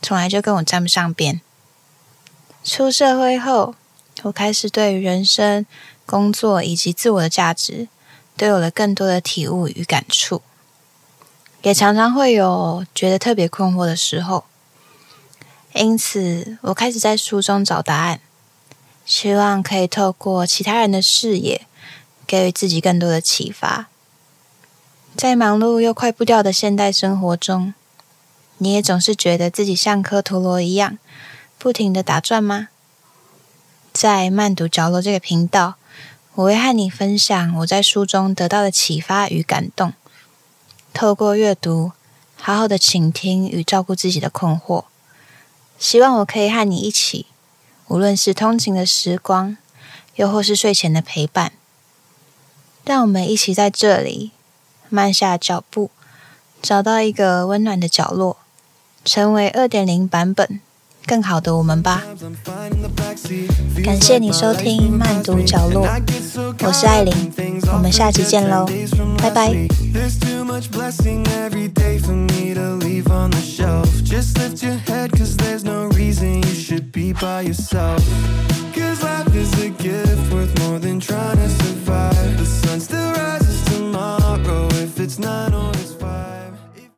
从来就跟我沾不上边。出社会后，我开始对于人生、工作以及自我的价值，都有了更多的体悟与感触，也常常会有觉得特别困惑的时候。因此，我开始在书中找答案，希望可以透过其他人的视野，给予自己更多的启发。在忙碌又快步调的现代生活中，你也总是觉得自己像颗陀螺一样，不停的打转吗？在慢读角落这个频道，我会和你分享我在书中得到的启发与感动。透过阅读，好好的倾听与照顾自己的困惑。希望我可以和你一起，无论是通勤的时光，又或是睡前的陪伴，让我们一起在这里慢下脚步，找到一个温暖的角落，成为二点零版本更好的我们吧。感谢你收听慢读角落，我是艾琳，我们下期见喽，拜拜。